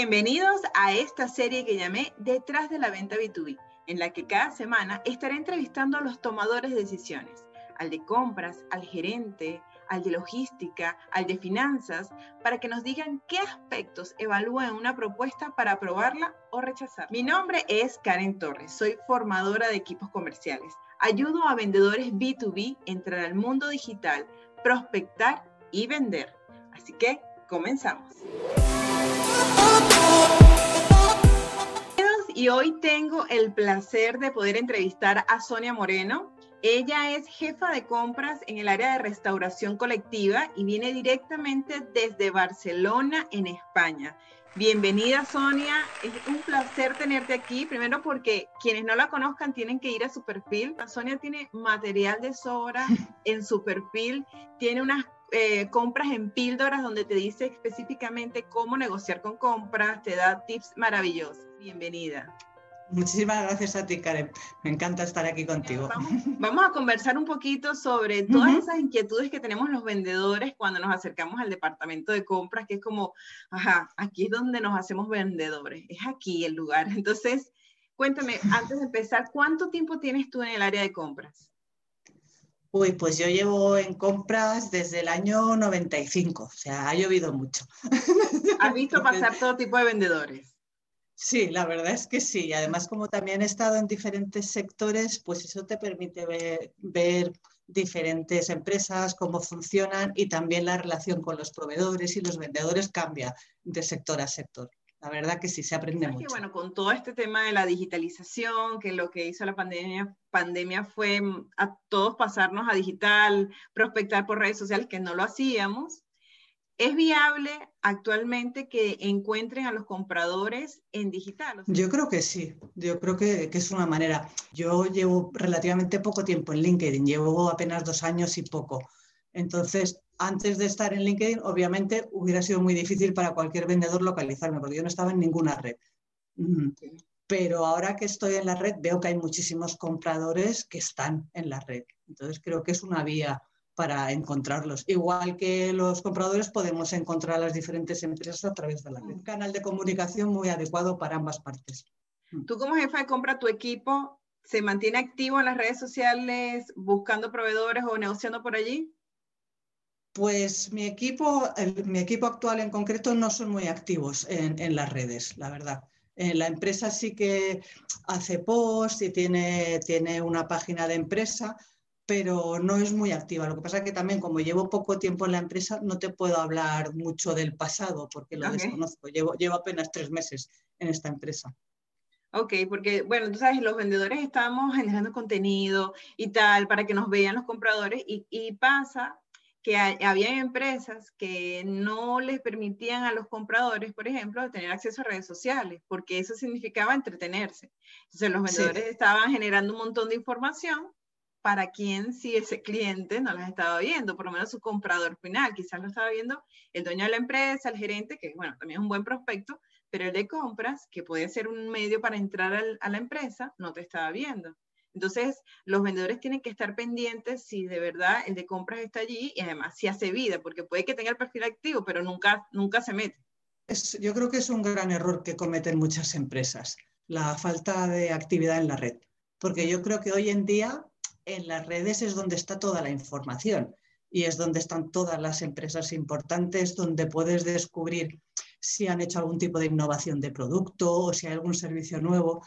Bienvenidos a esta serie que llamé Detrás de la venta B2B, en la que cada semana estaré entrevistando a los tomadores de decisiones, al de compras, al gerente, al de logística, al de finanzas, para que nos digan qué aspectos evalúan una propuesta para aprobarla o rechazar. Mi nombre es Karen Torres, soy formadora de equipos comerciales. Ayudo a vendedores B2B a entrar al mundo digital, prospectar y vender. Así que comenzamos. Y hoy tengo el placer de poder entrevistar a Sonia Moreno. Ella es jefa de compras en el área de restauración colectiva y viene directamente desde Barcelona, en España. Bienvenida Sonia, es un placer tenerte aquí, primero porque quienes no la conozcan tienen que ir a su perfil. Sonia tiene material de sobra en su perfil, tiene unas eh, compras en píldoras donde te dice específicamente cómo negociar con compras, te da tips maravillosos. Bienvenida. Muchísimas gracias a ti, Karen. Me encanta estar aquí contigo. Vamos, a conversar un poquito sobre todas esas inquietudes que tenemos los vendedores cuando nos acercamos al departamento de compras, que es como, ajá, aquí es donde nos hacemos vendedores, es aquí el lugar. Entonces, cuéntame, antes de empezar, ¿cuánto tiempo tienes tú en el área de compras? Uy, pues yo llevo en compras desde el año 95, o sea, ha llovido mucho. ¿Has visto pasar todo tipo de vendedores? Sí, la verdad es que sí. Además, como también he estado en diferentes sectores, pues eso te permite ver, ver, diferentes empresas, cómo funcionan y también la relación con los proveedores y los vendedores cambia de sector a sector. La verdad que sí, se aprende mucho. Que, bueno, con todo este tema de la digitalización, que lo que hizo la pandemia, pandemia fue mm, a todos pasarnos a digital, prospectar por redes sociales, que no lo hacíamos. ¿Es viable actualmente que encuentren a los compradores en digital? Yo creo que sí, yo creo que, que, es una manera. Yo llevo relativamente poco tiempo en LinkedIn, llevo apenas dos años y poco. Entonces, antes de estar en LinkedIn, obviamente hubiera sido muy difícil para cualquier vendedor localizarme, porque yo no estaba en ninguna red. Pero ahora que estoy en la red, veo que hay muchísimos compradores que están en la red. Entonces creo que es una vía para encontrarlos. Igual que los compradores podemos encontrar a las diferentes empresas a través de la red. Un canal de comunicación muy adecuado para ambas partes. Tú como jefa de compra, tu equipo se mantiene activo en las redes sociales buscando proveedores o negociando por allí? Pues mi equipo, mi equipo actual en concreto no son muy activos en, las redes, la verdad. En la empresa sí que hace post y tiene, tiene una página de empresa, pero no es muy activa. Lo que pasa es que también como llevo poco tiempo en la empresa, no te puedo hablar mucho del pasado porque lo desconozco. Llevo, llevo apenas tres meses en esta empresa. Ok, porque bueno, tú sabes, los vendedores estamos generando contenido y tal para que nos vean los compradores y, y pasa que había empresas que no les permitían a los compradores, por ejemplo, tener acceso a redes sociales, porque eso significaba entretenerse. Entonces los vendedores estaban generando un montón de información para quien si ese cliente no las estaba viendo, por lo menos su comprador final, quizás lo estaba viendo el dueño de la empresa, el gerente, que bueno, también es un buen prospecto, pero el de compras, que puede ser un medio para entrar a la empresa, no te estaba viendo. Entonces, los vendedores tienen que estar pendientes si de verdad el de compras está allí y además si hace vida, porque puede que tenga el perfil activo, pero nunca, nunca se mete. yo creo que es un gran error que cometen muchas empresas, la falta de actividad en la red, porque yo creo que hoy en día en las redes es donde está toda la información y es donde están todas las empresas importantes, donde puedes descubrir si han hecho algún tipo de innovación de producto o si hay algún servicio nuevo.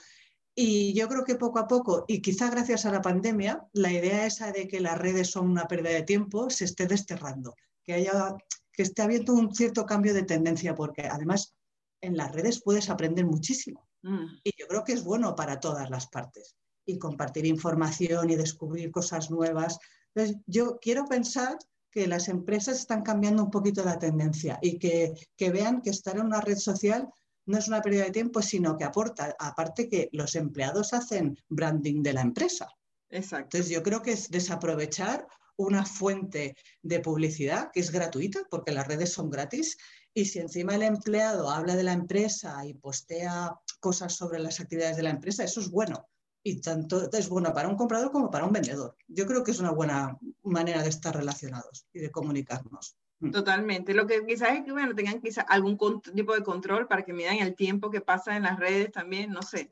Y yo creo que poco a poco, y quizá gracias a la pandemia, la idea esa de que las redes son una pérdida de tiempo se esté desterrando, que, haya, que esté habiendo un cierto cambio de tendencia, porque además en las redes puedes aprender muchísimo. Mm. Y yo creo que es bueno para todas las partes. Y compartir información y descubrir cosas nuevas. Entonces, yo quiero pensar que las empresas están cambiando un poquito la tendencia y que, que vean que estar en una red social no es una pérdida de tiempo, sino que aporta, aparte que los empleados hacen branding de la empresa. Exacto. Entonces yo creo que es desaprovechar una fuente de publicidad que es gratuita, porque las redes son gratis, y si encima el empleado habla de la empresa y postea cosas sobre las actividades de la empresa, eso es bueno. Y tanto es bueno para un comprador como para un vendedor. Yo creo que es una buena manera de estar relacionados y de comunicarnos. Mm. Totalmente. Lo que quizás es que, bueno, tengan quizás algún tipo de control para que midan el tiempo que pasa en las redes también, no sé.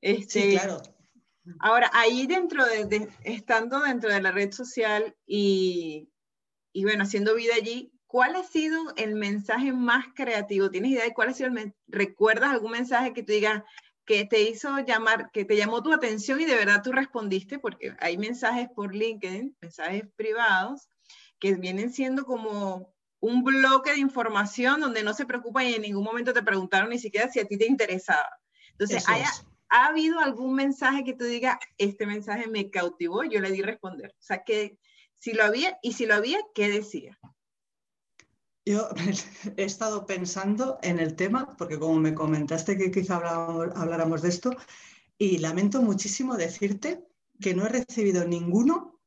Este, sí, claro. Ahora, ahí dentro de, estando dentro de la red social y, y, bueno, haciendo vida allí, ¿cuál ha sido el mensaje más creativo? ¿Tienes idea de cuál ha sido el ¿Recuerdas algún mensaje que tú digas que te hizo llamar, que te llamó tu atención y de verdad tú respondiste? Porque hay mensajes por LinkedIn, mensajes privados, que vienen siendo como un bloque de información donde no se preocupa y en ningún momento te preguntaron ni siquiera si a ti te interesaba. Entonces, ¿ha habido algún mensaje que tú digas, este mensaje me cautivó? Yo le di responder. O sea, que si lo había, y si lo había, ¿qué decía? Yo he estado pensando en el tema, porque como me comentaste que quizá habláramos de esto, y lamento muchísimo decirte que no he recibido ninguno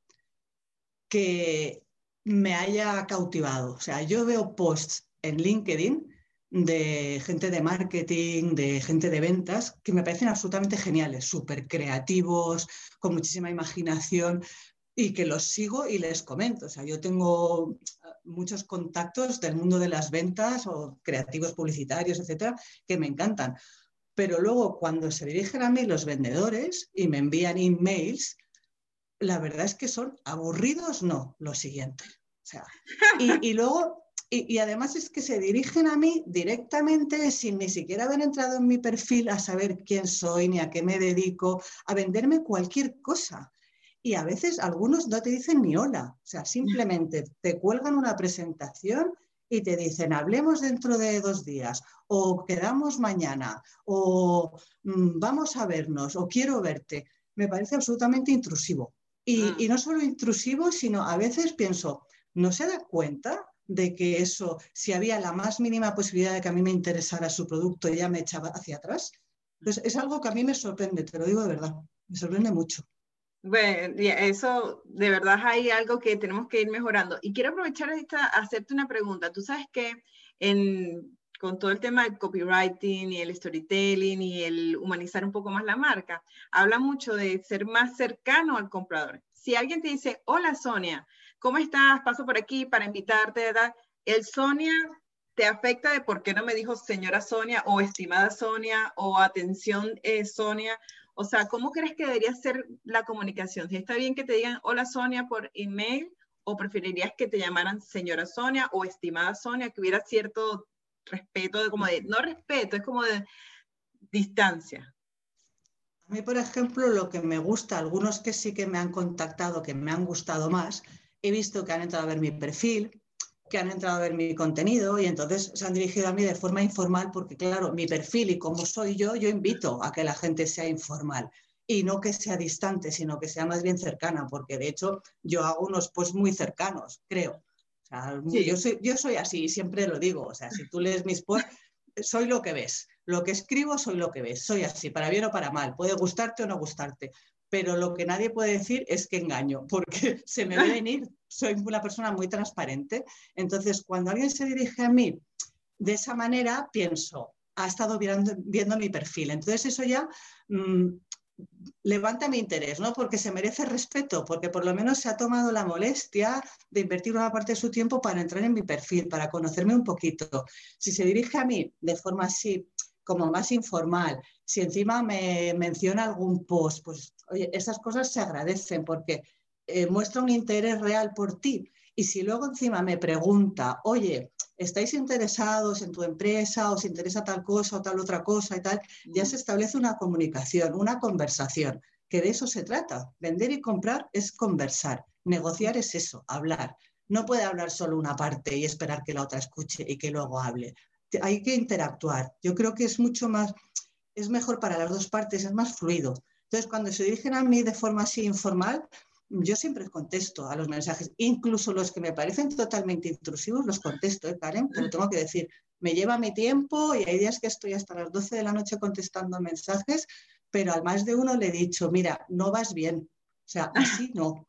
que me haya cautivado. O sea, yo veo posts en LinkedIn de gente de marketing, de gente de ventas, que me parecen absolutamente geniales, súper creativos, con muchísima imaginación y que los sigo y les comento. O sea, yo tengo muchos contactos del mundo de las ventas o creativos publicitarios, etcétera, que me encantan. Pero luego cuando se dirigen a mí los vendedores y me envían emails, la verdad es que son aburridos, no, lo siguiente. O sea, y, luego, y, además es que se dirigen a mí directamente sin ni siquiera haber entrado en mi perfil a saber quién soy ni a qué me dedico, a venderme cualquier cosa. Y a veces algunos no te dicen ni hola, o sea, simplemente te cuelgan una presentación y te dicen, hablemos dentro de dos días, o quedamos mañana, o mm, vamos a vernos, o quiero verte. Me parece absolutamente intrusivo. Ah. Y, no solo intrusivo, sino a veces pienso, ¿no se da cuenta de que eso, si había la más mínima posibilidad de que a mí me interesara su producto, ya me echaba hacia atrás? Entonces, es algo que a mí me sorprende, te lo digo de verdad, me sorprende mucho. Bueno, eso de verdad hay algo que tenemos que ir mejorando. Y quiero aprovechar esta, hacerte una pregunta. Tú sabes que en, con todo el tema del copywriting y el storytelling y el humanizar un poco más la marca, habla mucho de ser más cercano al comprador. Si alguien te dice, hola Sonia, ¿cómo estás? Paso por aquí para invitarte, ¿verdad? El Sonia te afecta de por qué no me dijo señora Sonia o estimada Sonia o atención eh, Sonia. O sea, ¿cómo crees que debería ser la comunicación? Si está bien que te digan hola Sonia por email o preferirías que te llamaran señora Sonia o estimada Sonia, que hubiera cierto respeto, de como de, no respeto, es como de distancia. A mí, por ejemplo, lo que me gusta, algunos que sí que me han contactado, que me han gustado más, he visto que han entrado a ver mi perfil, que han entrado a ver mi contenido y entonces se han dirigido a mí de forma informal porque, claro, mi perfil y como soy yo, yo invito a que la gente sea informal y no que sea distante, sino que sea más bien cercana, porque de hecho yo hago unos posts muy cercanos, creo. yo, soy, yo soy así, siempre lo digo. O sea, si tú lees mis posts, soy lo que ves. Lo que escribo, soy lo que ves. Soy así, para bien o para mal. Puede gustarte o no gustarte pero lo que nadie puede decir es que engaño, porque se me ve venir, soy una persona muy transparente. Entonces, cuando alguien se dirige a mí de esa manera, pienso, ha estado viendo, mi perfil. Entonces, eso ya mm, levanta mi interés, ¿no? Porque se merece respeto, porque por lo menos se ha tomado la molestia de invertir una parte de su tiempo para entrar en mi perfil, para conocerme un poquito. Si se dirige a mí de forma así, como más informal, si encima me menciona algún post, pues oye, esas cosas se agradecen porque eh, muestra un interés real por ti. Y si luego encima me pregunta, oye, ¿estáis interesados en tu empresa? ¿Os interesa tal cosa o tal otra cosa y tal? Ya se establece una comunicación, una conversación, que de eso se trata. Vender y comprar es conversar. Negociar es eso, hablar. No puede hablar solo una parte y esperar que la otra escuche y que luego hable. Hay que interactuar. Yo creo que es mucho más, es mejor para las dos partes, es más fluido. Entonces, cuando se dirigen a mí de forma así informal, yo siempre contesto a los mensajes, incluso los que me parecen totalmente intrusivos, los contesto, ¿eh, Karen? Pero tengo que decir, me lleva mi tiempo y hay días que estoy hasta las 12 de la noche contestando mensajes, pero al más de uno le he dicho, mira, no vas bien. O sea, así no.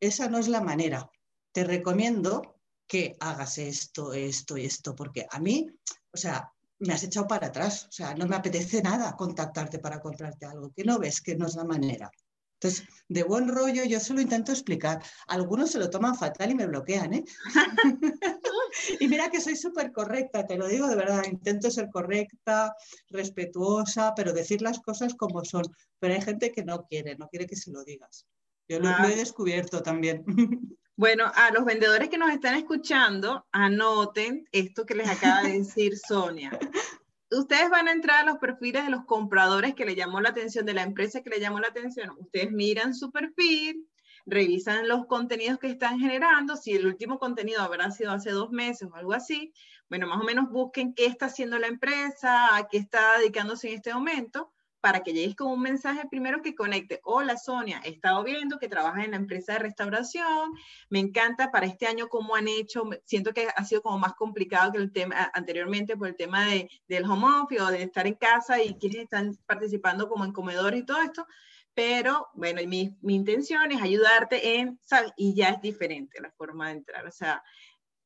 Esa no es la manera. Te recomiendo que hagas esto, esto y esto, porque a mí, o sea, me has echado para atrás. O sea, no me apetece nada contactarte para comprarte algo, que no ves que no es la manera. Entonces, de buen rollo, yo se lo intento explicar. Algunos se lo toman fatal y me bloquean, ¿eh? y mira que soy súper correcta, te lo digo de verdad, intento ser correcta, respetuosa, pero decir las cosas como son. Pero hay gente que no quiere, no quiere que se lo digas. Yo lo, he descubierto también. Bueno, a los vendedores que nos están escuchando, anoten esto que les acaba de decir Sonia. Ustedes van a entrar a los perfiles de los compradores que le llamó la atención, de la empresa que le llamó la atención. Ustedes miran su perfil, revisan los contenidos que están generando, si el último contenido habrá sido hace dos meses o algo así, bueno, más o menos busquen qué está haciendo la empresa, a qué está dedicándose en este momento, para que llegues con un mensaje primero que conecte. Hola Sonia, he estado viendo que trabajas en la empresa de restauración, me encanta para este año cómo han hecho, siento que ha sido como más complicado que el tema anteriormente por el tema de, del home office o de estar en casa y quienes están participando como en comedores y todo esto, pero bueno, mi, mi intención es ayudarte en, ¿sabes? Y ya es diferente la forma de entrar, o sea,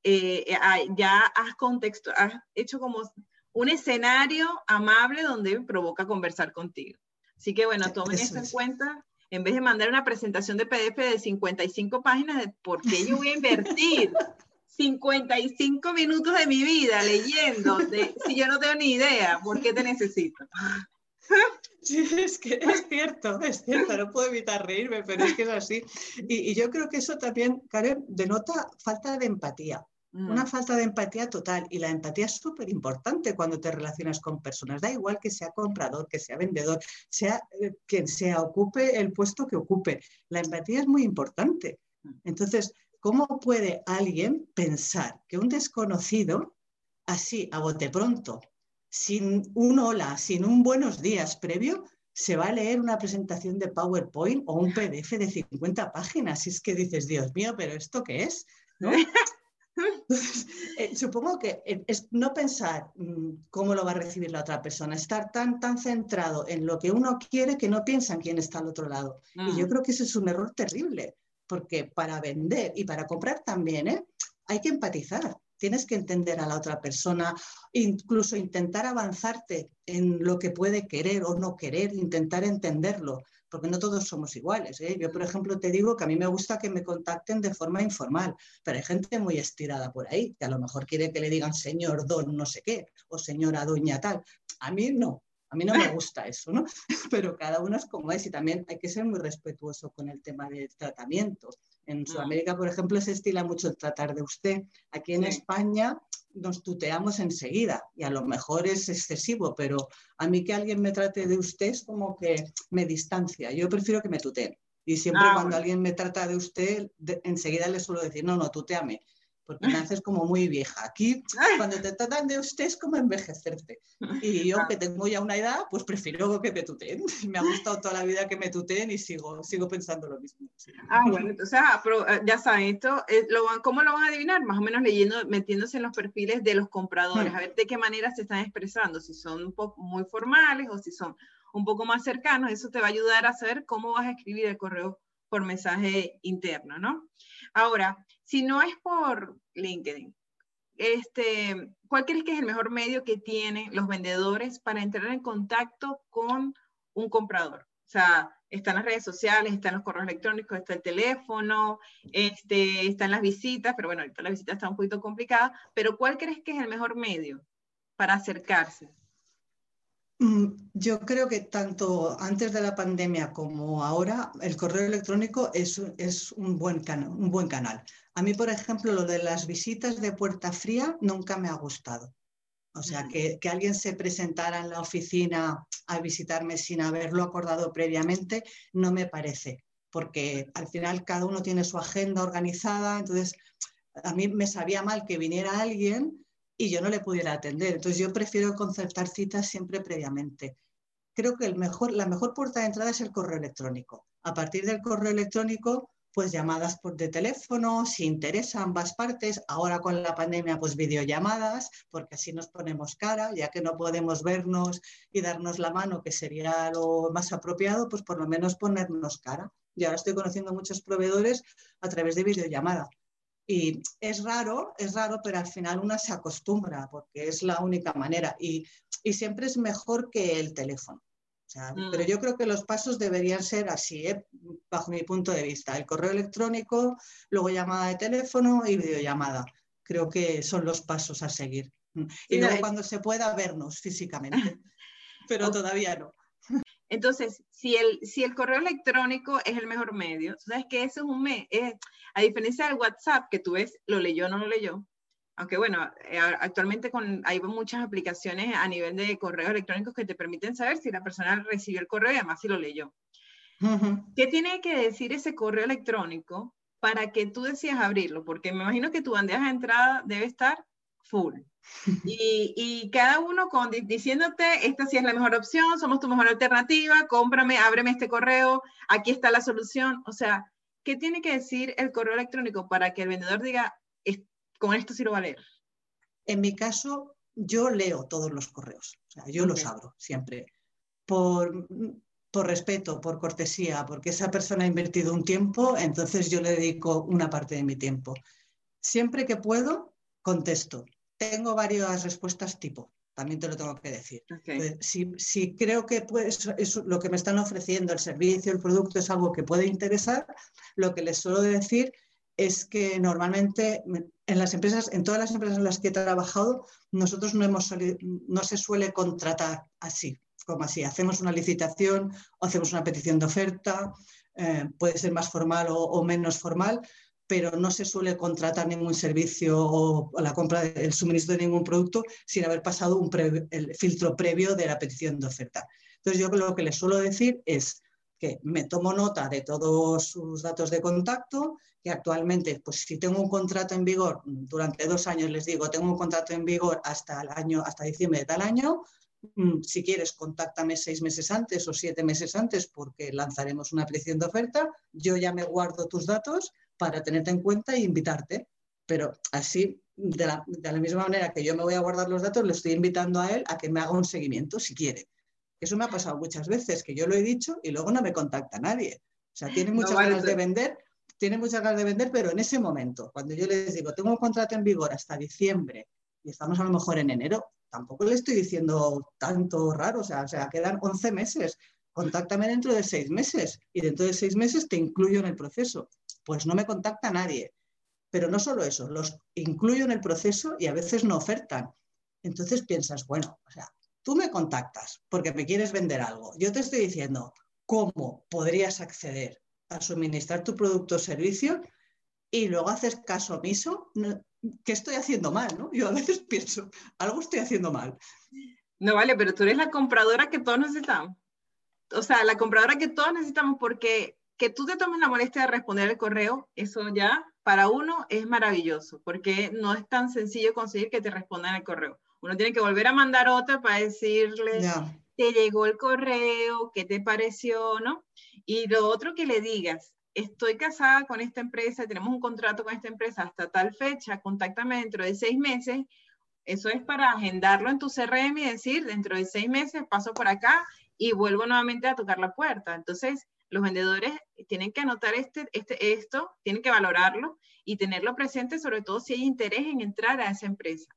eh, eh, ya has contexto, has hecho como un escenario amable donde provoca conversar contigo. Así que bueno, tomen eso, en cuenta. En vez de mandar una presentación de PDF de 55 páginas de por qué yo voy a invertir 55 minutos de mi vida leyendo, de, si yo no tengo ni idea, ¿por qué te necesito? Sí, es que es cierto, es cierto, no puedo evitar reírme, pero es que es así. Y, yo creo que eso también, Karen, denota falta de empatía. Una mm. falta de empatía total. Y la empatía es súper importante cuando te relacionas con personas. Da igual que sea comprador, que sea vendedor, sea eh, quien sea, ocupe el puesto que ocupe. La empatía es muy importante. Mm. Entonces, ¿cómo puede alguien pensar que un desconocido, así, a bote pronto, sin un hola, sin un buenos días previo, se va a leer una presentación de PowerPoint o un PDF de 50 páginas. Y es que dices, Dios mío, pero ¿esto qué es? Eh, supongo que eh, es no pensar mm, cómo lo va a recibir la otra persona, estar tan, tan centrado en lo que uno quiere que no piensa en quién está al otro lado. Y yo mm. creo que ese es un error terrible, porque para vender y para comprar también ¿eh? hay que empatizar tienes que entender a la otra persona, incluso intentar avanzarte en lo que puede querer o no querer, intentar entenderlo, porque no todos somos iguales. ¿eh? Yo, por ejemplo, te digo que a mí me gusta que me contacten de forma informal, pero hay gente muy estirada por ahí, que a lo mejor quiere que le digan señor don no sé qué, o señora doña tal. A mí no, a mí no me gusta eso, ¿no? Pero cada uno es como es y también hay que ser muy respetuoso con el tema del tratamiento. En Sudamérica, por ejemplo, se estila mucho el tratar de usted. Aquí en España nos tuteamos enseguida y a lo mejor es excesivo, pero a mí que alguien me trate de usted es como que me distancia. Yo prefiero que me tuteen. Y siempre ah, cuando alguien me trata de usted, enseguida le suelo decir, no, no, tuteame porque me haces como muy vieja. Aquí, cuando te tratan de usted, es como envejecerte. Y yo, que tengo ya una edad, pues prefiero que me tuteen. Me ha gustado toda la vida que me tuteen y sigo, sigo pensando lo mismo. Ah, bueno, entonces, ah, eh, ya saben, esto, eh, lo ¿cómo lo van a adivinar? Más o menos leyendo, metiéndose en los perfiles de los compradores, a ver de qué manera se están expresando, si son un poco muy formales o si son un poco más cercanos. Eso te va a ayudar a saber cómo vas a escribir el correo por mensaje interno, ¿no? Ahora, si no es por LinkedIn, este, ¿cuál crees que es el mejor medio que tienen los vendedores para entrar en contacto con un comprador? O sea, están las redes sociales, están los correos electrónicos, está el teléfono, este, están las visitas, pero bueno, ahorita la visita está un poquito complicada, pero ¿cuál crees que es el mejor medio para acercarse? Mm, yo creo que tanto antes de la pandemia como ahora, el correo electrónico es, es un, buen un buen canal. A mí, por ejemplo, lo de las visitas de puerta fría nunca me ha gustado. O sea, que, que, alguien se presentara en la oficina a visitarme sin haberlo acordado previamente, no me parece, porque al final cada uno tiene su agenda organizada, entonces a mí me sabía mal que viniera alguien y yo no le pudiera atender. Entonces yo prefiero concertar citas siempre previamente. Creo que el mejor, la mejor puerta de entrada es el correo electrónico. A partir del correo electrónico, pues llamadas por de teléfono, si interesa ambas partes. Ahora con la pandemia, pues videollamadas, porque así nos ponemos cara, ya que no podemos vernos y darnos la mano, que sería lo más apropiado, pues por lo menos ponernos cara. Y ahora estoy conociendo muchos proveedores a través de videollamada. Y es raro, es raro, pero al final una se acostumbra porque es la única manera y, y siempre es mejor que el teléfono. Pero mm. yo creo que los pasos deberían ser así, ¿eh? bajo mi punto de vista. El correo electrónico, luego llamada de teléfono y videollamada. creo que son los pasos a seguir. Y luego cuando se pueda vernos físicamente, pero todavía no. Entonces, si el, si el correo electrónico es el mejor medio, sabes que eso es un mes, a diferencia del WhatsApp, que tú ves, lo leyó o no lo leyó, aunque bueno, eh, actualmente con, hay muchas aplicaciones a nivel de correos electrónicos que te permiten saber si la persona recibió el correo y además si lo leyó. ¿Qué tiene que decir ese correo electrónico para que tú decidas abrirlo? Porque me imagino que tu bandeja de entrada debe estar full. Y, y, cada uno con, diciéndote, esta sí es la mejor opción, somos tu mejor alternativa, cómprame, ábreme este correo, aquí está la solución. O sea, ¿qué tiene que decir el correo electrónico para que el vendedor diga, con esto sí lo va a leer? En mi caso, yo leo todos los correos, o sea, yo los abro siempre. Por, por respeto, por cortesía, porque esa persona ha invertido un tiempo, entonces yo le dedico una parte de mi tiempo. Siempre que puedo, contesto tengo varias respuestas tipo, también te lo tengo que decir. Si, creo que pues, es lo que me están ofreciendo, el servicio, el producto es algo que puede interesar, lo que les suelo decir es que normalmente en las empresas, en todas las empresas en las que he trabajado, nosotros no, hemos no se suele contratar así, como así. Hacemos una licitación o hacemos una petición de oferta, eh, puede ser más formal o menos formal, pero no se suele contratar ningún servicio o, la compra del suministro de ningún producto sin haber pasado un el filtro previo de la petición de oferta. Entonces yo lo que les suelo decir es que me tomo nota de todos sus datos de contacto, que actualmente, pues si tengo un contrato en vigor durante dos años, les digo, tengo un contrato en vigor hasta el año, hasta diciembre de tal año, mm, si quieres, contáctame seis meses antes o siete meses antes porque lanzaremos una petición de oferta, yo ya me guardo tus datos para tenerte en cuenta e invitarte. Pero así, de la, misma manera que yo me voy a guardar los datos, le estoy invitando a él a que me haga un seguimiento si quiere. Eso me ha pasado muchas veces, que yo lo he dicho y luego no me contacta nadie. O sea, tiene muchas ganas de vender, tiene muchas ganas de vender, pero en ese momento, cuando yo les digo, tengo un contrato en vigor hasta diciembre y estamos a lo mejor en enero, tampoco le estoy diciendo tanto raro, o sea, o sea quedan 11 meses, contáctame dentro de seis meses y dentro de seis meses te incluyo en el proceso pues no me contacta nadie. Pero no solo eso, los incluyo en el proceso y a veces no ofertan. Entonces piensas, bueno, o sea, tú me contactas porque me quieres vender algo. Yo te estoy diciendo cómo podrías acceder a suministrar tu producto o servicio y luego haces caso omiso. ¿Qué estoy haciendo mal? ¿no? Yo a veces pienso, algo estoy haciendo mal. No vale, pero tú eres la compradora que todos necesitamos. O sea, la compradora que todos necesitamos porque que tú te tomes la molestia de responder el correo, eso ya para uno es maravilloso, porque no es tan sencillo conseguir que te respondan el correo. Uno tiene que volver a mandar otra para decirle, te llegó el correo, qué te pareció, ¿no? Y lo otro que le digas, estoy casada con esta empresa, tenemos un contrato con esta empresa hasta tal fecha, contáctame dentro de seis meses. Eso es para agendarlo en tu CRM y decir, dentro de seis meses paso por acá y vuelvo nuevamente a tocar la puerta. Entonces, los vendedores tienen que anotar este, este, esto, tienen que valorarlo y tenerlo presente, sobre todo si hay interés en entrar a esa empresa.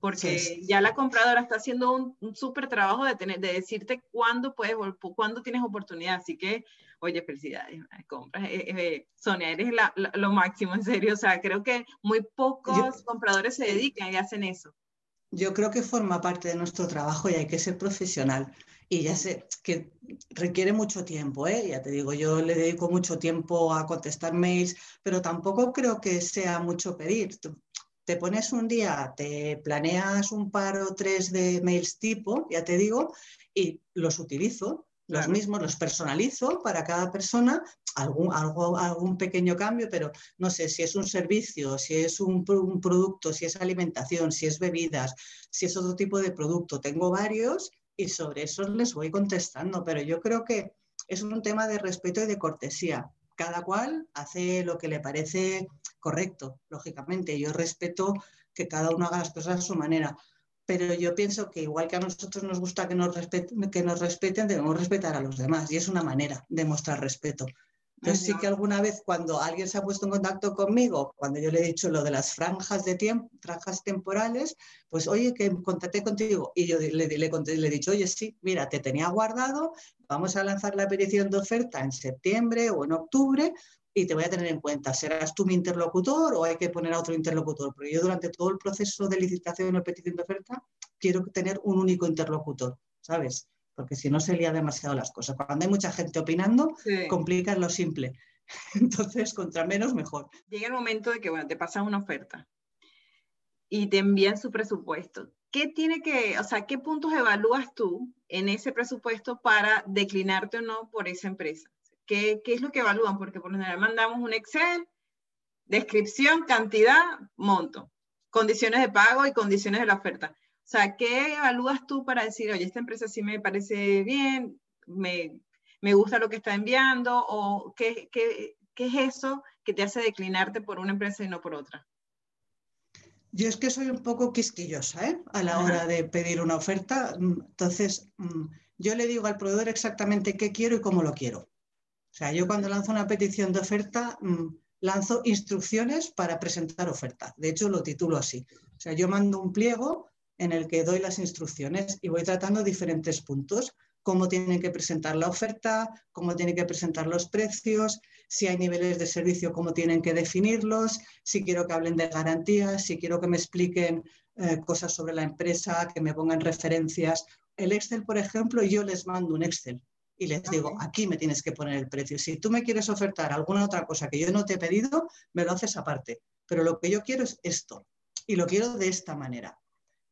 Porque ya la compradora está haciendo un, súper trabajo de, tener, de decirte cuándo puedes, cuándo tienes oportunidad. Así que, oye, felicidades, compras. Eh, eh, Sonia, eres lo máximo, en serio. O sea, creo que muy pocos compradores se dedican y hacen eso. Yo creo que forma parte de nuestro trabajo y hay que ser profesional y ya sé que requiere mucho tiempo, ¿eh? ya te digo, yo le dedico mucho tiempo a contestar mails, pero tampoco creo que sea mucho pedir. te pones un día, te planeas un par o tres de mails tipo, ya te digo, y los utilizo, los mismos, los personalizo para cada persona, algún, algo, algún pequeño cambio, pero no sé si es un servicio, si es un, un producto, si es alimentación, si es bebidas, si es otro tipo de producto. Tengo varios y sobre eso les voy contestando, pero yo creo que es un tema de respeto y de cortesía. Cada cual hace lo que le parece correcto, lógicamente. Yo respeto que cada uno haga las cosas a su manera, pero yo pienso que igual que a nosotros nos gusta que nos, respeten, que nos respeten, debemos respetar a los demás y es una manera de mostrar respeto. Entonces sí que alguna vez cuando alguien se ha puesto en contacto conmigo, cuando yo le he dicho lo de las franjas de tiempo, franjas temporales, pues oye, que contacté contigo. Y yo le, le, le, le he dicho, oye, sí, mira, te tenía guardado, vamos a lanzar la petición de oferta en septiembre o en octubre, y te voy a tener en cuenta. ¿Serás tú mi interlocutor o hay que poner a otro interlocutor? Porque yo durante todo el proceso de licitación o petición de oferta quiero tener un único interlocutor, ¿sabes? Porque si no se lía demasiado las cosas. Cuando hay mucha gente opinando, complicas lo simple. Entonces, contra menos, mejor. Llega el momento de que, bueno, te pasan una oferta y te envían su presupuesto. ¿Qué tiene que, o sea, qué puntos evalúas tú en ese presupuesto para declinarte o no por esa empresa? ¿Qué, es lo que evalúan? Porque por lo general mandamos un Excel, descripción, cantidad, monto, condiciones de pago y condiciones de la oferta. O sea, ¿qué evalúas tú para decir, oye, esta empresa sí me parece bien, me, gusta lo que está enviando, o qué, qué, qué es eso que te hace declinarte por una empresa y no por otra? Yo es que soy un poco quisquillosa ¿eh? a la hora de pedir una oferta. Mm, entonces, mm, yo le digo al proveedor exactamente qué quiero y cómo lo quiero. O sea, yo cuando lanzo una petición de oferta, mm, lanzo instrucciones para presentar oferta. De hecho, lo titulo así. O sea, yo mando un pliego en el que doy las instrucciones y voy tratando diferentes puntos cómo tienen que presentar la oferta, cómo tienen que presentar los precios, si hay niveles de servicio, cómo tienen que definirlos, si quiero que hablen de garantías, si quiero que me expliquen eh, cosas sobre la empresa, que me pongan referencias. El Excel, por ejemplo, yo les mando un Excel y les digo, aquí me tienes que poner el precio. Si tú me quieres ofertar alguna otra cosa que yo no te he pedido, me lo haces aparte. Pero lo que yo quiero es esto y lo quiero de esta manera.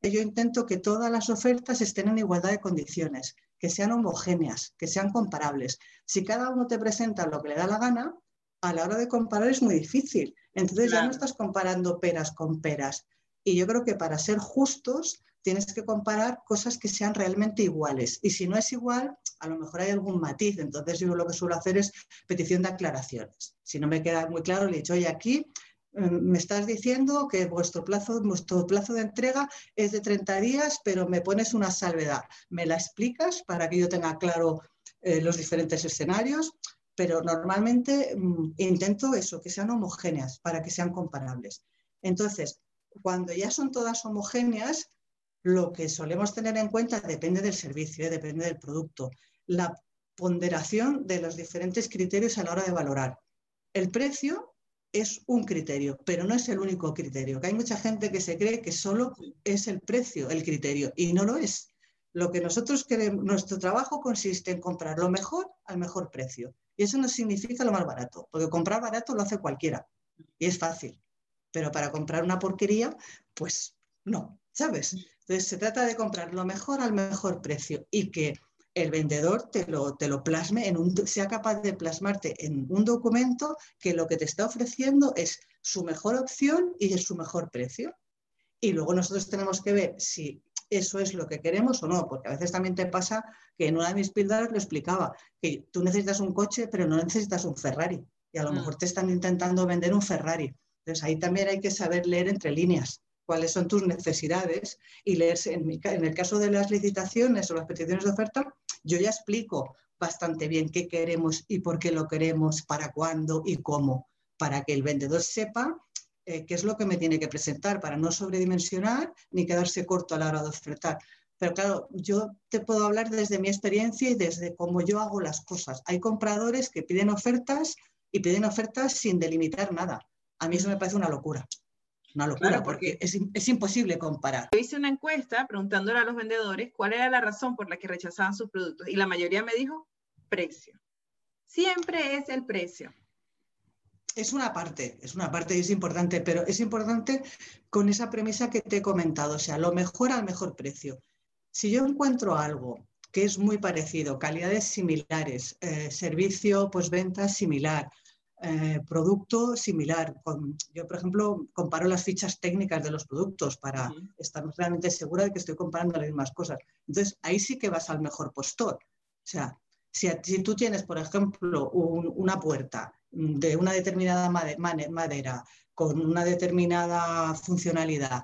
Yo intento que todas las ofertas estén en igualdad de condiciones, que sean homogéneas, que sean comparables. Si cada uno te presenta lo que le da la gana, a la hora de comparar es muy difícil. Entonces ya no estás comparando peras con peras. Y yo creo que para ser justos tienes que comparar cosas que sean realmente iguales. Y si no es igual, a lo mejor hay algún matiz. Entonces yo lo que suelo hacer es petición de aclaraciones. Si no me queda muy claro, le he dicho, oye, aquí me estás diciendo que vuestro plazo, vuestro plazo de entrega es de 30 días, pero me pones una salvedad. ¿Me la explicas para que yo tenga claro eh, los diferentes escenarios? Pero normalmente mm, intento eso, que sean homogéneas para que sean comparables. Entonces, cuando ya son todas homogéneas, lo que solemos tener en cuenta depende del servicio, eh, depende del producto. La ponderación de los diferentes criterios a la hora de valorar. El precio es un criterio, pero no es el único criterio. Que hay mucha gente que se cree que solo es el precio el criterio y no lo es. Lo que nosotros queremos, nuestro trabajo consiste en comprar lo mejor al mejor precio. Y eso no significa lo más barato, porque comprar barato lo hace cualquiera y es fácil. Pero para comprar una porquería, pues no, ¿sabes? Entonces se trata de comprar lo mejor al mejor precio y que el vendedor te lo, te lo plasme, en un, sea capaz de plasmarte en un documento que lo que te está ofreciendo es su mejor opción y es su mejor precio. Y luego nosotros tenemos que ver si eso es lo que queremos o no, porque a veces también te pasa que en una de mis píldoras lo explicaba, que tú necesitas un coche, pero no necesitas un Ferrari. Y a lo mm. mejor te están intentando vender un Ferrari. Entonces ahí también hay que saber leer entre líneas cuáles son tus necesidades y leerse, en, en el caso de las licitaciones o las peticiones de oferta, yo ya explico bastante bien qué queremos y por qué lo queremos, para cuándo y cómo, para que el vendedor sepa eh, qué es lo que me tiene que presentar, para no sobredimensionar ni quedarse corto a la hora de ofertar. Pero claro, yo te puedo hablar desde mi experiencia y desde cómo yo hago las cosas. Hay compradores que piden ofertas y piden ofertas sin delimitar nada. A mí eso me parece una locura. Una locura, porque, es, imposible comparar. Hice una encuesta preguntándole a los vendedores cuál era la razón por la que rechazaban sus productos y la mayoría me dijo precio. Siempre es el precio. Es una parte, es una parte y es importante, pero es importante con esa premisa que te he comentado, o sea, lo mejor al mejor precio. Si yo encuentro algo que es muy parecido, calidades similares, eh, servicio, pues venta similar, eh, producto similar. yo, por ejemplo, comparo las fichas técnicas de los productos para estar realmente segura de que estoy comparando las mismas cosas. Entonces, ahí sí que vas al mejor postor. O sea, si, tú tienes, por ejemplo, una puerta de una determinada madera con una determinada funcionalidad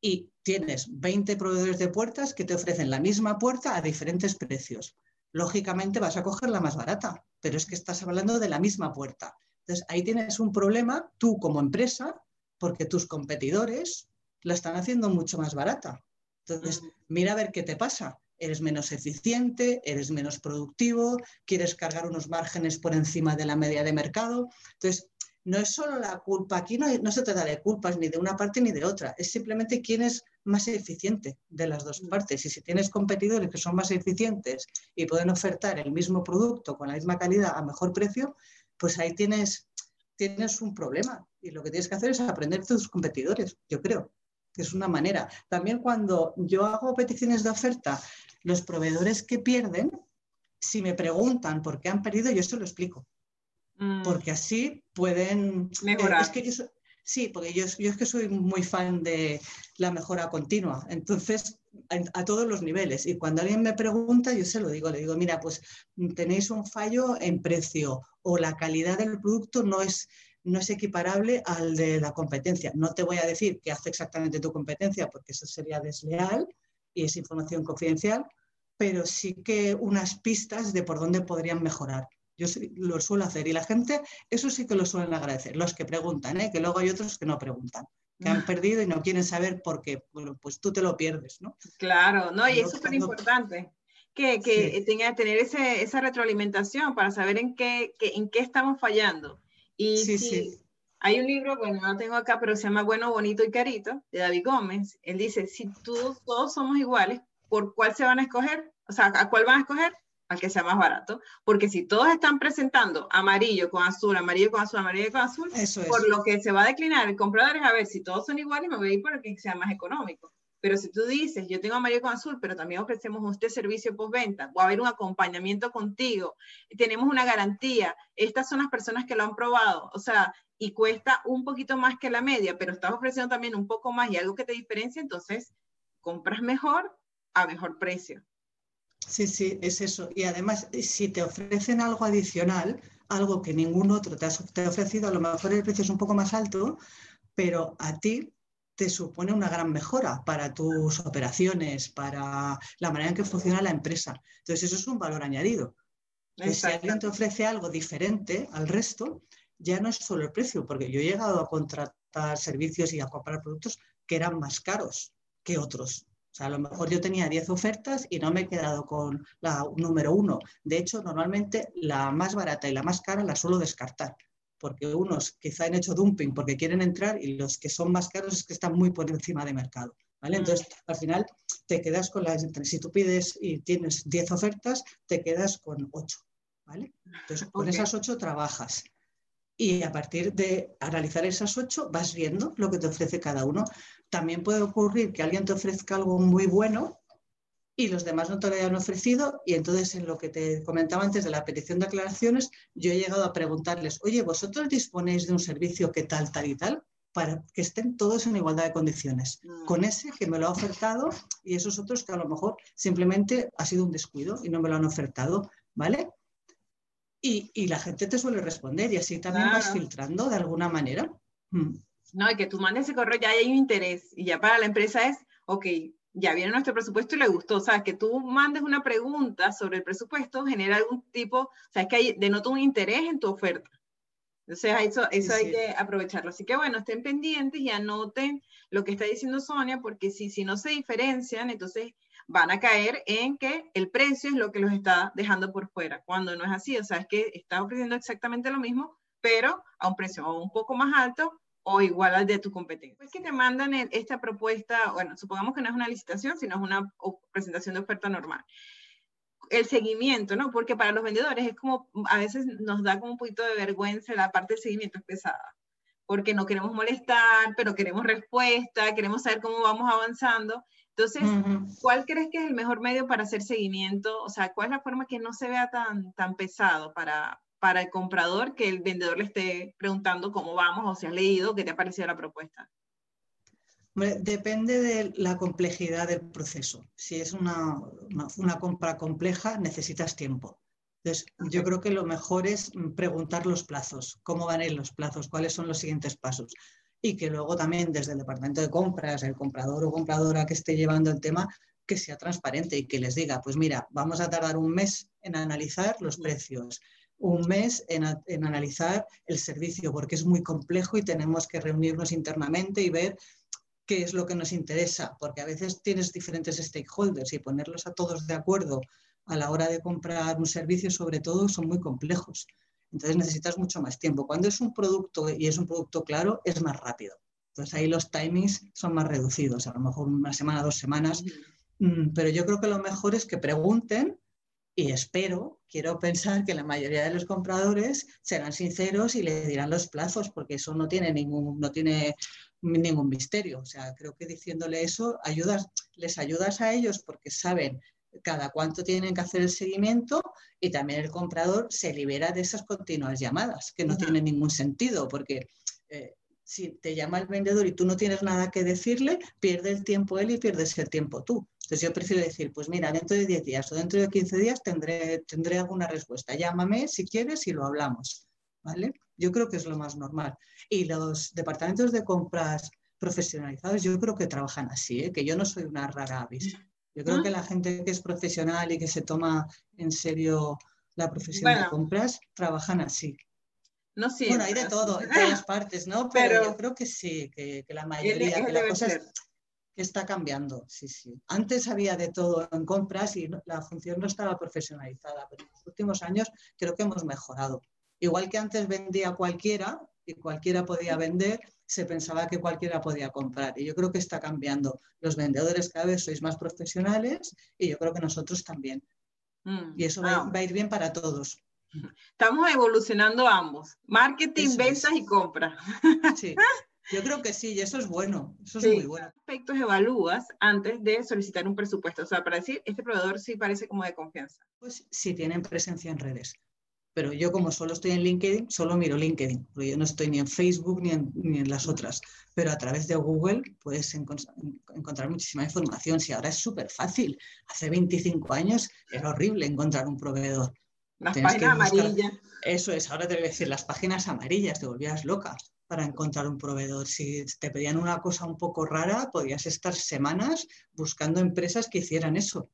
y tienes 20 proveedores de puertas que te ofrecen la misma puerta a diferentes precios. Lógicamente vas a coger la más barata, pero es que estás hablando de la misma puerta. Entonces, ahí tienes un problema tú como empresa, porque tus competidores la están haciendo mucho más barata. Entonces, mira a ver qué te pasa. eres menos eficiente, eres menos productivo, quieres cargar unos márgenes por encima de la media de mercado. Entonces, no es solo la culpa, aquí no, no, se trata de culpas ni de una parte ni de otra, es simplemente quién es más eficiente de las dos partes. Y si tienes competidores que son más eficientes y pueden ofertar el mismo producto con la misma calidad a mejor precio, pues ahí tienes, tienes un problema. Y lo que tienes que hacer es aprender de tus competidores, yo creo que es una manera. También cuando yo hago peticiones de oferta, los proveedores que pierden, si me preguntan por qué han perdido, yo se lo explico. Mm. Porque así pueden... Eh, Mejorar. Sí, porque yo, es que soy muy fan de la mejora continua. Entonces, a, a, todos los niveles. Y cuando alguien me pregunta, yo se lo digo, le digo, mira, pues tenéis un fallo en precio o la calidad del producto no es, no es equiparable al de la competencia. No te voy a decir qué hace exactamente tu competencia, porque eso sería desleal y es información confidencial, pero sí que unas pistas de por dónde podrían mejorar. Yo lo suelo hacer y la gente, eso sí que lo suelen agradecer, los que preguntan, ¿eh? que luego hay otros que no preguntan, que han perdido y no quieren saber por qué. Bueno, pues tú te lo pierdes, ¿no? Claro, no, y es súper importante. Que, que tenga, tener ese, esa retroalimentación para saber en qué, en qué estamos fallando y sí, sí. Hay un libro, bueno, no lo tengo acá, pero se llama Bueno, Bonito y Carito, de David Gómez. Él dice, si tú, todos somos iguales, ¿por cuál se van a escoger? O sea, ¿a cuál van a escoger? Al que sea más barato. Porque si todos están presentando amarillo con azul, amarillo con azul, amarillo con azul, por lo que se va a declinar el comprador es a ver si todos son iguales, me voy a ir por el que sea más económico. Pero si tú dices, yo tengo amarillo con azul, pero también ofrecemos este servicio postventa, va a haber un acompañamiento contigo, tenemos una garantía, estas son las personas que lo han probado, o sea, y cuesta un poquito más que la media, pero estás ofreciendo también un poco más y algo que te diferencia, entonces compras mejor a mejor precio. Sí, sí, es eso. Y además, si te ofrecen algo adicional, algo que ningún otro te ha, te ha ofrecido, a lo mejor el precio es un poco más alto, pero a ti te supone una gran mejora para tus operaciones, para la manera en que funciona la empresa. Entonces, eso es un valor añadido. si alguien te ofrece algo diferente al resto, ya no es solo el precio, porque yo he llegado a contratar servicios y a comprar productos que eran más caros que otros. O sea, a lo mejor yo tenía 10 ofertas y no me he quedado con la número uno. De hecho, normalmente la más barata y la más cara la suelo descartar porque unos quizá han hecho dumping porque quieren entrar y los que son más caros es que están muy por encima de mercado. ¿vale? Mm. Entonces, al final te quedas con las, si tú pides y tienes 10 ofertas, te quedas con 8. ¿vale? Entonces, con esas 8 trabajas. Y a partir de analizar esas 8 vas viendo lo que te ofrece cada uno. También puede ocurrir que alguien te ofrezca algo muy bueno y los demás no te lo hayan ofrecido. Y entonces, en lo que te comentaba antes de la petición de aclaraciones, yo he llegado a preguntarles, oye, ¿vosotros disponéis de un servicio que tal, tal y tal? para que estén todos en igualdad de condiciones, mm. con ese que me lo ha ofertado y esos otros que a lo mejor simplemente ha sido un descuido y no me lo han ofertado, ¿vale? Y, y la gente te suele responder y así también vas filtrando de alguna manera. Mm. No, y que tú mandes ese correo ya hay un interés y ya para la empresa es, ok, ya viene nuestro presupuesto y le gustó. O sea, que tú mandes una pregunta sobre el presupuesto genera algún tipo, o sea, es que hay, denota un interés en tu oferta. Entonces, eso, eso hay que aprovecharlo. Así que bueno, estén pendientes y anoten lo que está diciendo Sonia, porque si, si no se diferencian, entonces van a caer en que el precio es lo que los está dejando por fuera, cuando no es así. O sea, es que está ofreciendo exactamente lo mismo, pero a un precio un poco más alto o igual al de tu competencia. Es que te mandan esta propuesta, bueno, supongamos que no es una licitación, sino es una presentación de oferta normal. El seguimiento, ¿no? Porque para los vendedores es como, a veces nos da como un poquito de vergüenza la parte del seguimiento es pesada, porque no queremos molestar, pero queremos respuesta, queremos saber cómo vamos avanzando. Entonces, ¿cuál crees que es el mejor medio para hacer seguimiento? O sea, ¿cuál es la forma que no se vea tan, tan pesado para, para el comprador que el vendedor le esté preguntando cómo vamos o si has leído, qué te ha parecido la propuesta? Depende de la complejidad del proceso. Si es una, una, compra compleja, necesitas tiempo. Entonces, yo creo que lo mejor es preguntar los plazos, cómo van a ir los plazos, cuáles son los siguientes pasos. Y que luego también desde el departamento de compras, el comprador o compradora que esté llevando el tema, que sea transparente y que les diga, pues mira, vamos a tardar un mes en analizar los precios, un mes en, analizar el servicio porque es muy complejo y tenemos que reunirnos internamente y ver qué es lo que nos interesa, porque a veces tienes diferentes stakeholders y ponerlos a todos de acuerdo a la hora de comprar un servicio, sobre todo, son muy complejos. Entonces necesitas mucho más tiempo. Cuando es un producto y es un producto claro, es más rápido. Entonces ahí los timings son más reducidos, a lo mejor una semana, dos semanas. Mm, pero yo creo que lo mejor es que pregunten y espero, quiero pensar que la mayoría de los compradores serán sinceros y le dirán los plazos, porque eso no tiene ningún, no tiene ningún misterio. O sea, creo que diciéndole eso ayudas, les ayudas a ellos porque saben cada cuánto tienen que hacer el seguimiento y también el comprador se libera de esas continuas llamadas, que no tienen ningún sentido, porque eh, si te llama el vendedor y tú no tienes nada que decirle, pierde el tiempo él y pierdes el tiempo tú. Entonces yo prefiero decir, pues mira, dentro de 10 días o dentro de 15 días tendré, tendré alguna respuesta. Llámame si quieres y lo hablamos. ¿vale? Yo creo que es lo más normal. Y los departamentos de compras profesionalizados yo creo que trabajan así, ¿eh? que yo no soy una rara avis. Yo creo que la gente que es profesional y que se toma en serio la profesión de compras trabajan así. No sé. Bueno, hay de todo, en todas partes, ¿no? Pero, yo creo que sí, que, la mayoría, de las cosas está cambiando, sí, sí. Antes había de todo en compras y la función no estaba profesionalizada, pero en los últimos años creo que hemos mejorado. Igual que antes vendía cualquiera y cualquiera podía vender, se pensaba que cualquiera podía comprar. Y yo creo que está cambiando. Los vendedores cada vez sois más profesionales y yo creo que nosotros también. Mm, y eso va, a ir bien para todos. Estamos evolucionando ambos. Marketing, ventas y compra. Sí. Yo creo que sí, y eso es bueno, eso es muy bueno. ¿Qué aspectos evalúas antes de solicitar un presupuesto? O sea, para decir, este proveedor sí parece como de confianza. Pues si tienen presencia en redes. Pero yo como solo estoy en LinkedIn, solo miro LinkedIn, porque yo no estoy ni en Facebook ni en, ni en las otras. Pero a través de Google puedes encontrar muchísima información. Si ahora es súper fácil. Hace 25 años era horrible encontrar un proveedor. Las páginas amarillas. Eso es, ahora te voy a decir, las páginas amarillas, te volvías loca para encontrar un proveedor. Si te pedían una cosa un poco rara, podías estar semanas buscando empresas que hicieran eso,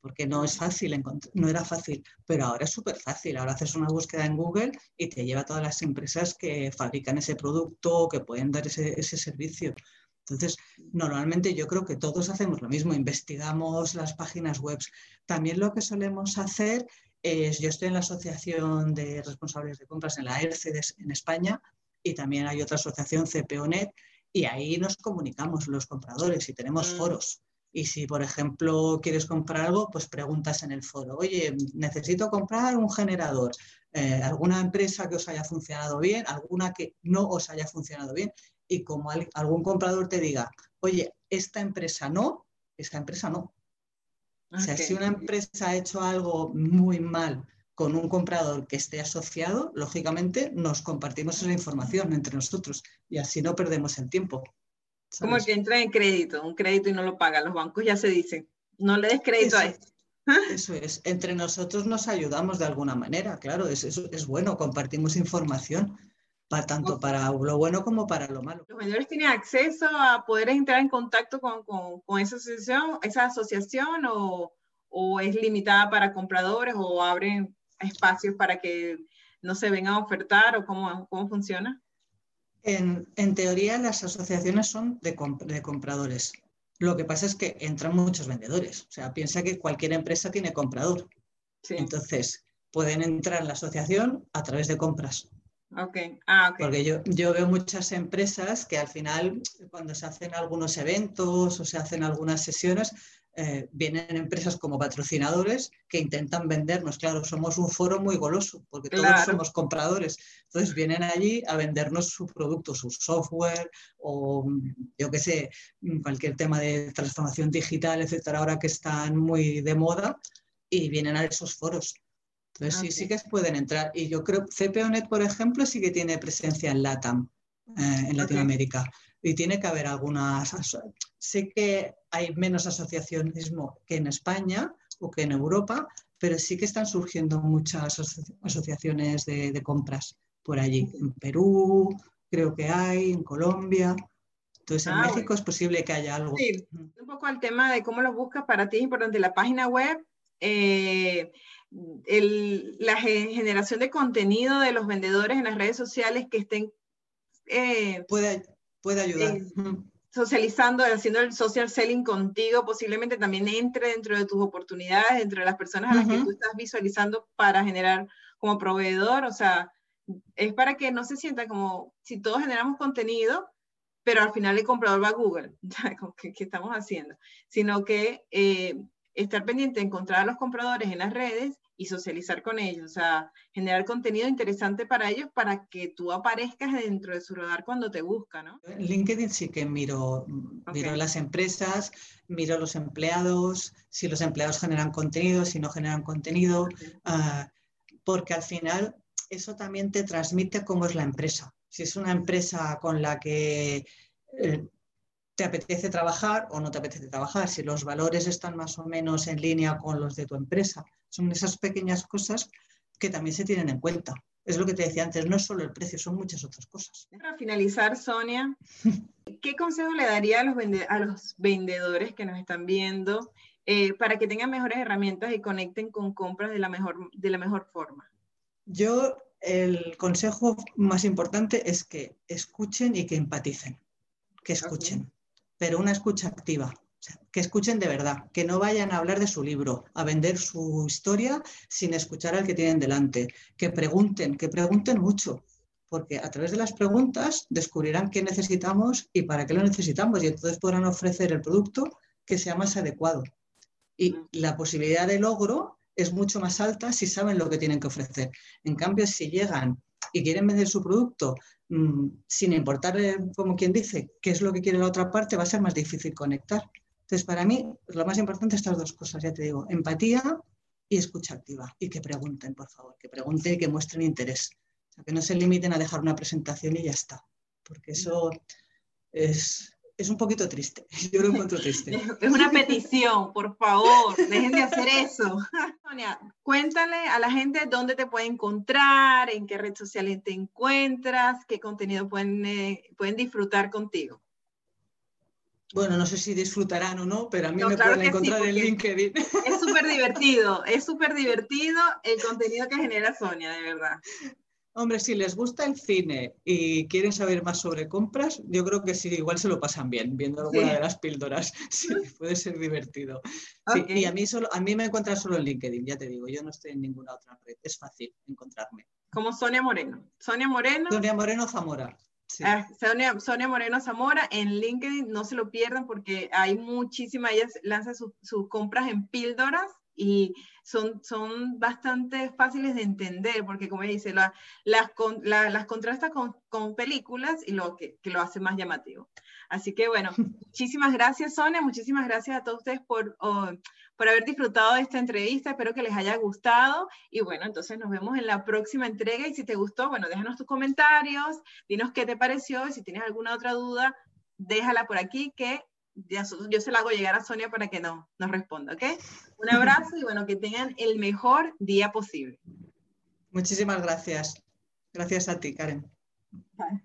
porque no es fácil, no era fácil, pero ahora es súper fácil. Ahora haces una búsqueda en Google y te lleva a todas las empresas que fabrican ese producto o que pueden dar ese, ese servicio. Entonces, normalmente yo creo que todos hacemos lo mismo, investigamos las páginas web. También lo que solemos hacer es, yo estoy en la Asociación de Responsables de Compras en la ERCE en España, y también hay otra asociación, CPONET, y ahí nos comunicamos los compradores y tenemos mm. foros. Y si, por ejemplo, quieres comprar algo, pues preguntas en el foro, oye, necesito comprar un generador. Eh, ¿Alguna empresa que os haya funcionado bien? ¿Alguna que no os haya funcionado bien? Y como algún comprador te diga, oye, esta empresa no, esta empresa no. O sea, si una empresa ha hecho algo muy mal con un comprador que esté asociado, lógicamente nos compartimos esa información entre nosotros y así no perdemos el tiempo. Como que entra en crédito, un crédito y no lo paga, los bancos ya se dicen, no le des crédito a esto. Eso es, entre nosotros nos ayudamos de alguna manera, claro, es, es, bueno, compartimos información, para, tanto para lo bueno como para lo malo. ¿Los vendedores tienen acceso a poder entrar en contacto con, con, con esa asociación, esa asociación o, o, es limitada para compradores o abren espacios para que no se vengan a ofertar o cómo, cómo funciona? En, teoría las asociaciones son de, de, compradores. Lo que pasa es que entran muchos vendedores. O sea, piensa que cualquier empresa tiene comprador. Entonces, pueden entrar en la asociación a través de compras. Okay. Ah, okay. Porque yo, yo veo muchas empresas que al final, cuando se hacen algunos eventos o se hacen algunas sesiones, eh, vienen empresas como patrocinadores que intentan vendernos. Claro, somos un foro muy goloso porque todos somos compradores. Entonces vienen allí a vendernos su producto, su software o yo qué sé, cualquier tema de transformación digital, etcétera, ahora que están muy de moda y vienen a esos foros. Entonces sí, sí que pueden entrar. Y yo creo, CPONet, por ejemplo, sí que tiene presencia en LATAM, eh, en Latinoamérica y tiene que haber algunas. Sé que hay menos asociacionismo que en España o que en Europa, pero sí que están surgiendo muchas asociaciones de, compras por allí. En Perú, creo que hay, en Colombia. Entonces, en ah, México es posible que haya algo. Sí, un poco al tema de cómo lo buscas, para ti es importante la página web, eh, la generación de contenido de los vendedores en las redes sociales que estén... Eh, puede, puede ayudar. socializando, haciendo el social selling contigo, posiblemente también entre dentro de tus oportunidades, dentro de las personas a las que tú estás visualizando para generar como proveedor, o sea, es para que no se sienta como si todos generamos contenido, pero al final el comprador va a Google, ¿qué, qué estamos haciendo? Sino que eh, estar pendiente de encontrar a los compradores en las redes y socializar con ellos, o sea, generar contenido interesante para ellos para que tú aparezcas dentro de su radar cuando te buscan, ¿no? LinkedIn sí que miro, miro las empresas, miro los empleados, si los empleados generan contenido, si no generan contenido, ah, porque al final eso también te transmite cómo es la empresa. Si es una empresa con la que eh, te apetece trabajar o no te apetece trabajar, si los valores están más o menos en línea con los de tu empresa. Son esas pequeñas cosas que también se tienen en cuenta. Es lo que te decía antes, no es solo el precio, son muchas otras cosas. Para finalizar, Sonia, ¿qué consejo le daría a los, a los vendedores que nos están viendo eh, para que tengan mejores herramientas y conecten con compras de la mejor, de la mejor forma? Yo, el consejo más importante es que escuchen y que empaticen, que escuchen pero una escucha activa. que escuchen de verdad, que no vayan a hablar de su libro, a vender su historia sin escuchar al que tienen delante, que pregunten, que pregunten mucho, porque a través de las preguntas descubrirán qué necesitamos y para qué lo necesitamos y entonces podrán ofrecer el producto que sea más adecuado. Y la posibilidad de logro es mucho más alta si saben lo que tienen que ofrecer. En cambio, si llegan y quieren vender su producto mm, sin importar, como quien dice, qué es lo que quiere la otra parte, va a ser más difícil conectar. Entonces, para mí, lo más importante estas dos cosas, ya te digo, empatía y escucha activa. Y que pregunten, por favor, que pregunten y que muestren interés. Que no se limiten a dejar una presentación y ya está. Porque eso es, es un poquito triste. Yo lo encuentro triste. Es una petición, por favor, dejen de hacer eso. Sonia, cuéntale a la gente dónde te puede encontrar, en qué red social te encuentras, qué contenido pueden, eh, pueden disfrutar contigo. Bueno, no sé si disfrutarán o no, pero a mí me pueden encontrar en LinkedIn. Es súper divertido, es súper divertido el contenido que genera Sonia, de verdad. Hombre, si les gusta el cine y quieren saber más sobre compras, yo creo que sí, igual se lo pasan bien viendo alguna de las píldoras. Sí, puede ser divertido. y a mí, solo, a mí me encuentran solo en LinkedIn, ya te digo, yo no estoy en ninguna otra red, es fácil encontrarme. Como Sonia Moreno. Sonia Moreno. Sonia Moreno Zamora. Ah, Sonia, Moreno Zamora en LinkedIn, no se lo pierdan porque hay muchísimas, ella lanza sus compras en píldoras y son, son bastante fáciles de entender, porque como dice, las, las contrasta con, con, películas y lo que, que, lo hace más llamativo. Así que bueno, muchísimas gracias Sonia, muchísimas gracias a todos ustedes por, por haber disfrutado de esta entrevista, espero que les haya gustado y bueno, entonces nos vemos en la próxima entrega y si te gustó, bueno, déjanos tus comentarios, dinos qué te pareció y si tienes alguna otra duda, déjala por aquí que yo se la hago llegar a Sonia para que no, nos responda, ¿ok? Un abrazo y bueno, que tengan el mejor día posible. Muchísimas gracias. Gracias a ti, Karen. Bye.